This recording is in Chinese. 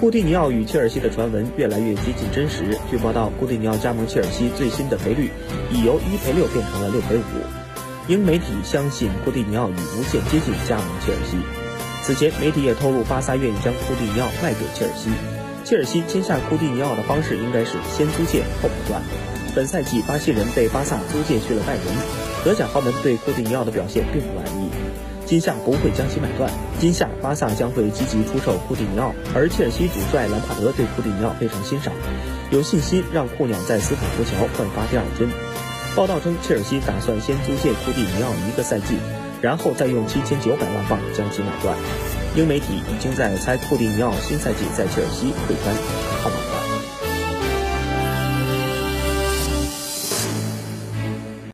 库蒂尼奥与切尔西的传闻越来越接近真实。据报道，库蒂尼奥加盟切尔西最新的赔率已由一赔六变成了六赔五。英媒体相信库蒂尼奥已无限接近加盟切尔西。此前，媒体也透露巴萨愿意将库蒂尼奥卖给切尔西。切尔西签下库蒂尼奥的方式应该是先租借后补断。本赛季，巴西人被巴萨租借去了拜仁，德甲豪门对库蒂尼奥的表现并不满意。今夏不会将其买断。今夏巴萨将会积极出售库蒂尼奥，而切尔西主帅兰帕德对库蒂尼奥非常欣赏，有信心让库鸟在斯坦福桥焕发第二春。报道称，切尔西打算先租借库蒂尼奥一个赛季，然后再用七千九百万镑将其买断。英媒体已经在猜库蒂尼奥新赛季在切尔西会穿号码。